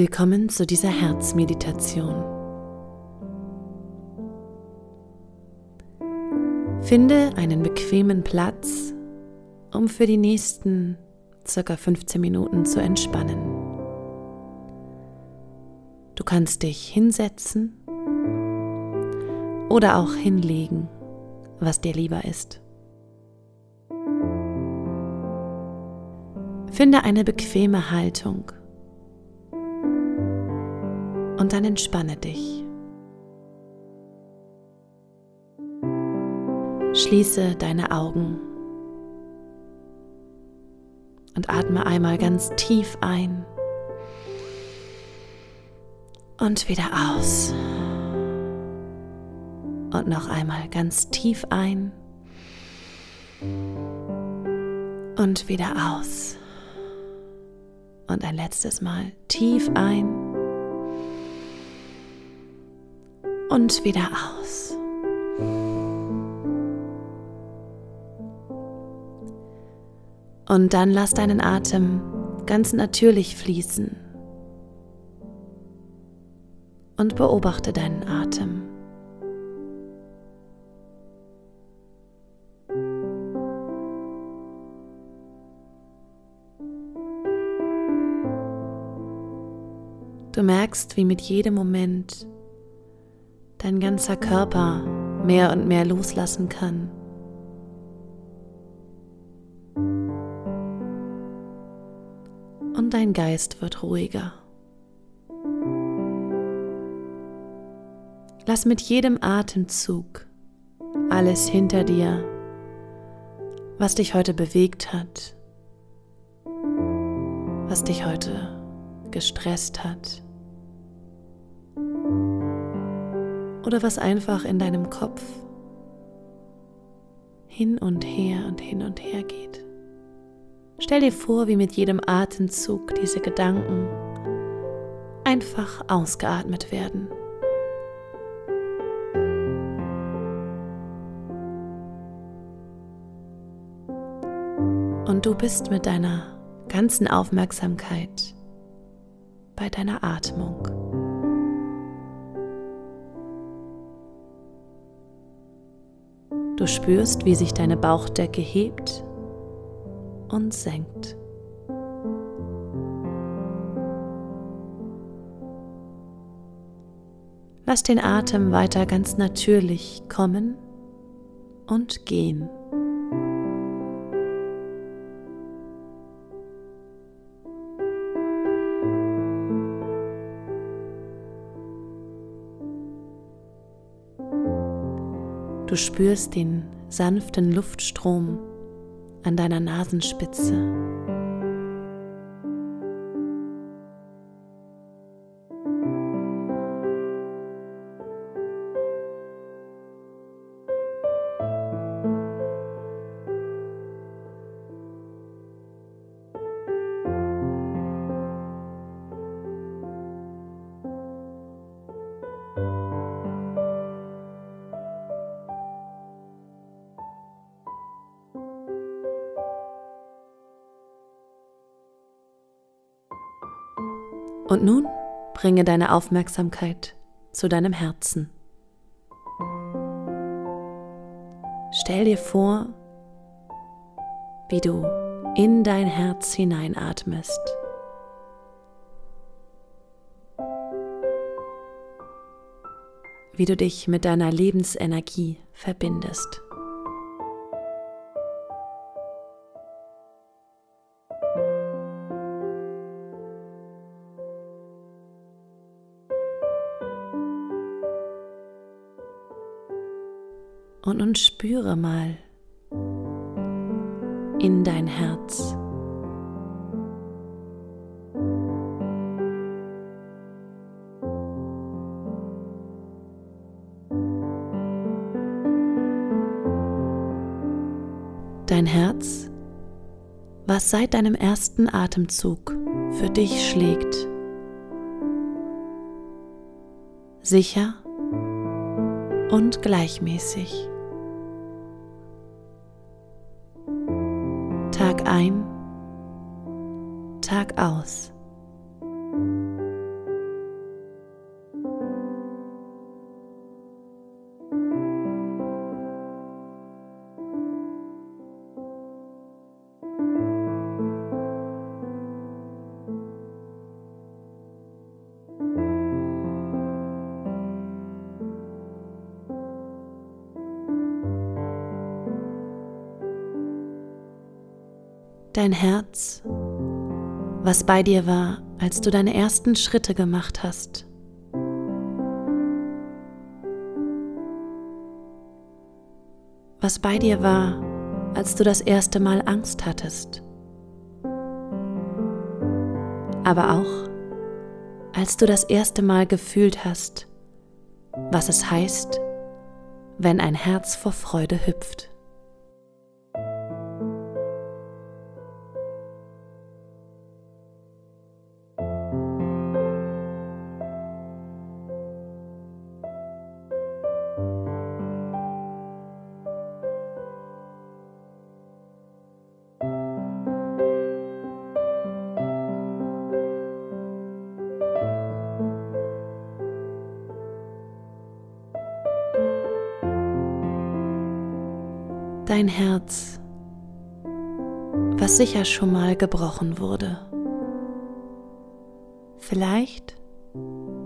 Willkommen zu dieser Herzmeditation. Finde einen bequemen Platz, um für die nächsten circa 15 Minuten zu entspannen. Du kannst dich hinsetzen oder auch hinlegen, was dir lieber ist. Finde eine bequeme Haltung und dann entspanne dich. Schließe deine Augen und atme einmal ganz tief ein und wieder aus. Und noch einmal ganz tief ein und wieder aus. Und ein letztes Mal tief ein und wieder aus. Und dann lass deinen Atem ganz natürlich fließen. Und beobachte deinen Atem. Du merkst, wie mit jedem Moment dein ganzer Körper mehr und mehr loslassen kann. Und dein Geist wird ruhiger. Lass mit jedem Atemzug alles hinter dir, was dich heute bewegt hat, was dich heute gestresst hat. Oder was einfach in deinem Kopf hin und her und hin und her geht. Stell dir vor, wie mit jedem Atemzug diese Gedanken einfach ausgeatmet werden. Und du bist mit deiner ganzen Aufmerksamkeit bei deiner Atmung. Du spürst, wie sich deine Bauchdecke hebt und senkt. Lass den Atem weiter ganz natürlich kommen und gehen. Du spürst den sanften Luftstrom an deiner Nasenspitze. Und nun bringe deine Aufmerksamkeit zu deinem Herzen. Stell dir vor, wie du in dein Herz hineinatmest. Wie du dich mit deiner Lebensenergie verbindest. Und spüre mal in dein Herz. Dein Herz, was seit deinem ersten Atemzug für dich schlägt. Sicher und gleichmäßig. Tag ein, Tag aus. Dein Herz, was bei dir war, als du deine ersten Schritte gemacht hast. Was bei dir war, als du das erste Mal Angst hattest. Aber auch, als du das erste Mal gefühlt hast, was es heißt, wenn ein Herz vor Freude hüpft. Dein Herz, was sicher schon mal gebrochen wurde. Vielleicht,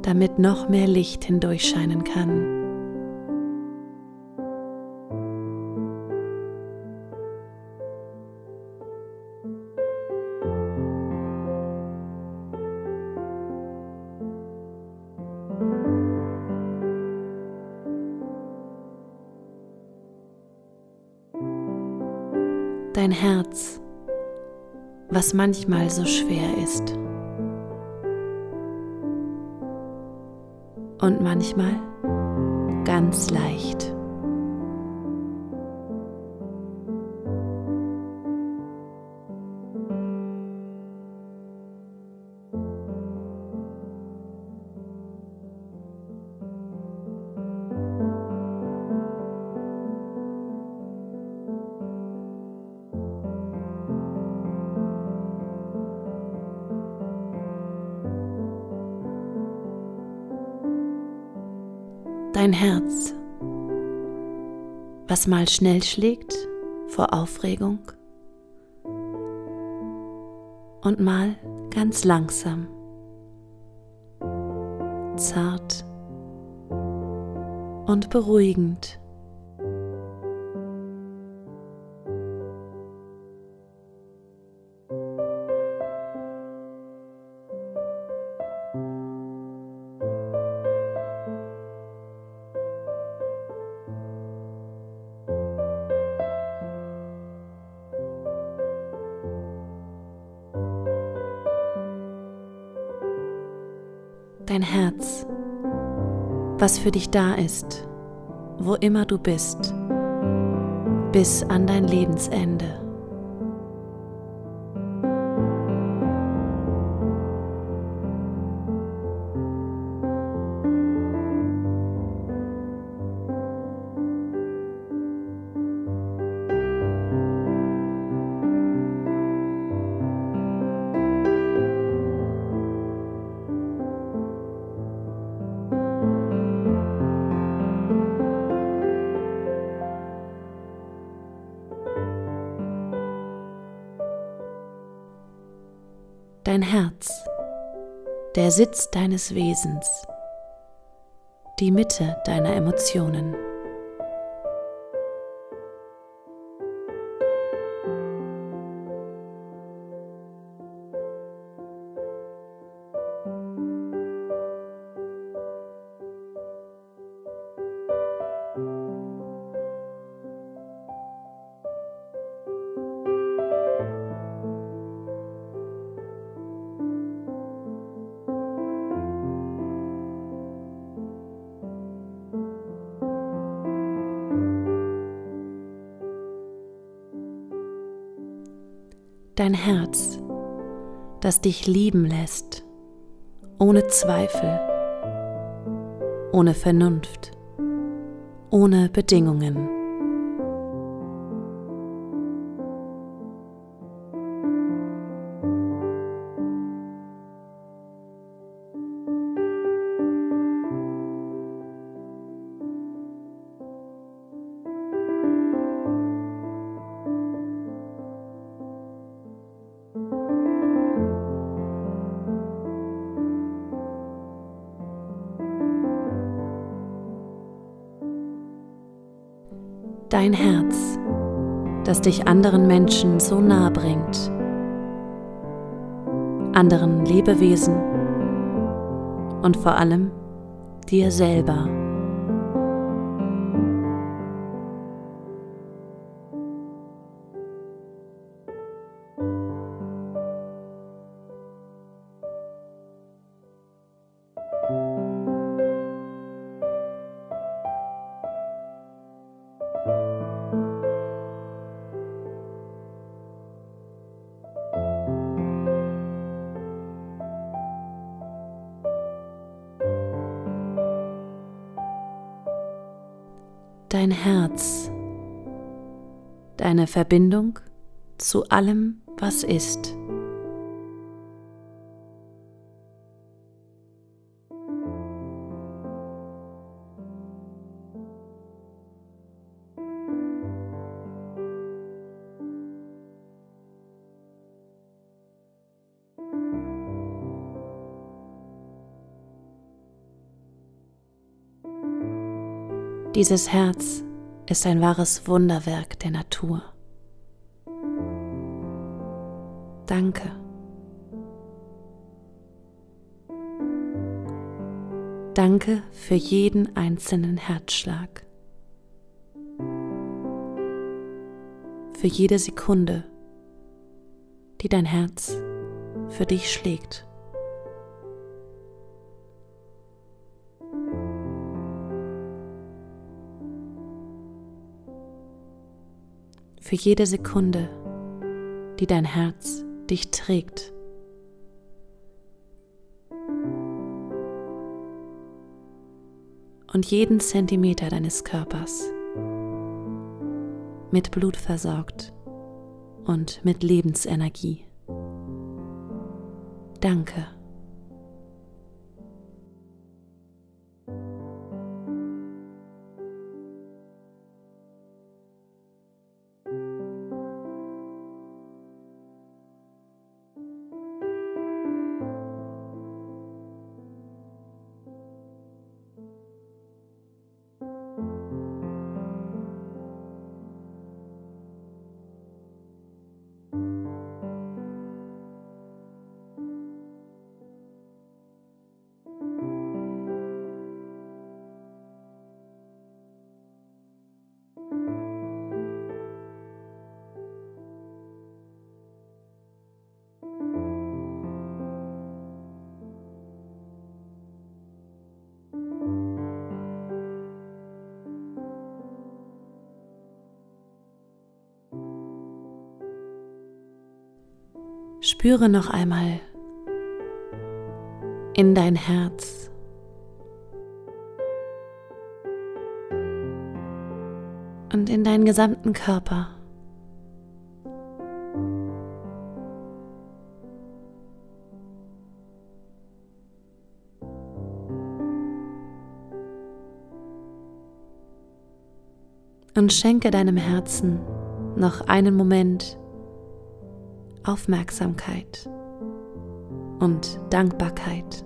damit noch mehr Licht hindurchscheinen kann. Dein Herz, was manchmal so schwer ist. Und manchmal ganz leicht. Dein Herz, was mal schnell schlägt vor Aufregung und mal ganz langsam, zart und beruhigend. Herz, was für dich da ist, wo immer du bist, bis an dein Lebensende. Dein Herz, der Sitz deines Wesens, die Mitte deiner Emotionen. Dein Herz, das dich lieben lässt, ohne Zweifel, ohne Vernunft, ohne Bedingungen. das dich anderen Menschen so nah bringt, anderen Lebewesen und vor allem dir selber. Dein Herz, deine Verbindung zu allem, was ist. Dieses Herz ist ein wahres Wunderwerk der Natur. Danke. Danke für jeden einzelnen Herzschlag. Für jede Sekunde, die dein Herz für dich schlägt. Für jede Sekunde, die dein Herz dich trägt. Und jeden Zentimeter deines Körpers mit Blut versorgt und mit Lebensenergie. Danke. Spüre noch einmal in dein Herz. Und in deinen gesamten Körper. Und schenke deinem Herzen noch einen Moment Aufmerksamkeit und Dankbarkeit.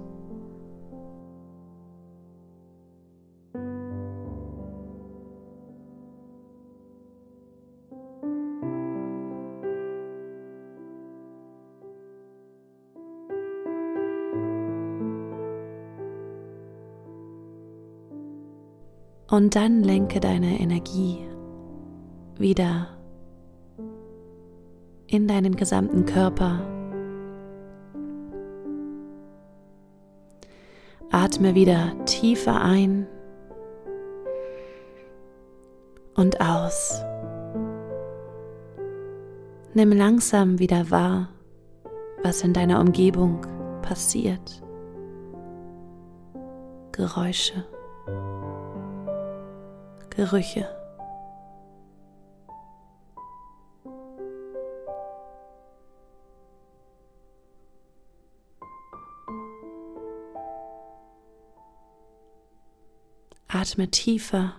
Und dann lenke deine Energie wieder in deinen gesamten Körper. Atme wieder tiefer ein und aus. Nimm langsam wieder wahr, was in deiner Umgebung passiert. Geräusche, Gerüche. Atme tiefer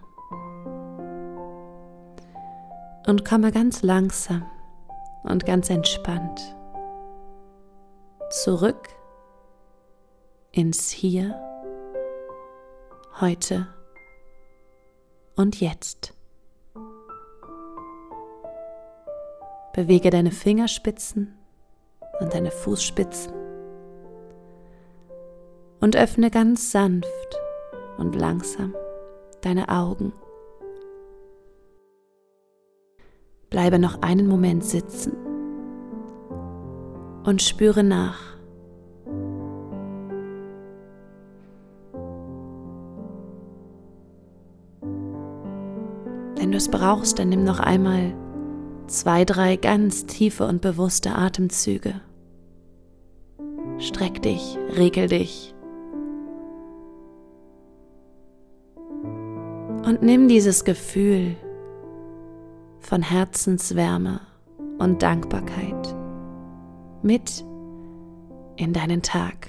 und komme ganz langsam und ganz entspannt zurück ins Hier, heute und jetzt. Bewege deine Fingerspitzen und deine Fußspitzen Und öffne ganz sanft und langsam deine Augen. Bleibe noch einen Moment sitzen und spüre nach. Wenn du es brauchst, dann nimm noch einmal zwei, drei ganz tiefe und bewusste Atemzüge. Streck dich, regel dich. Und nimm dieses Gefühl von Herzenswärme und Dankbarkeit mit in deinen Tag.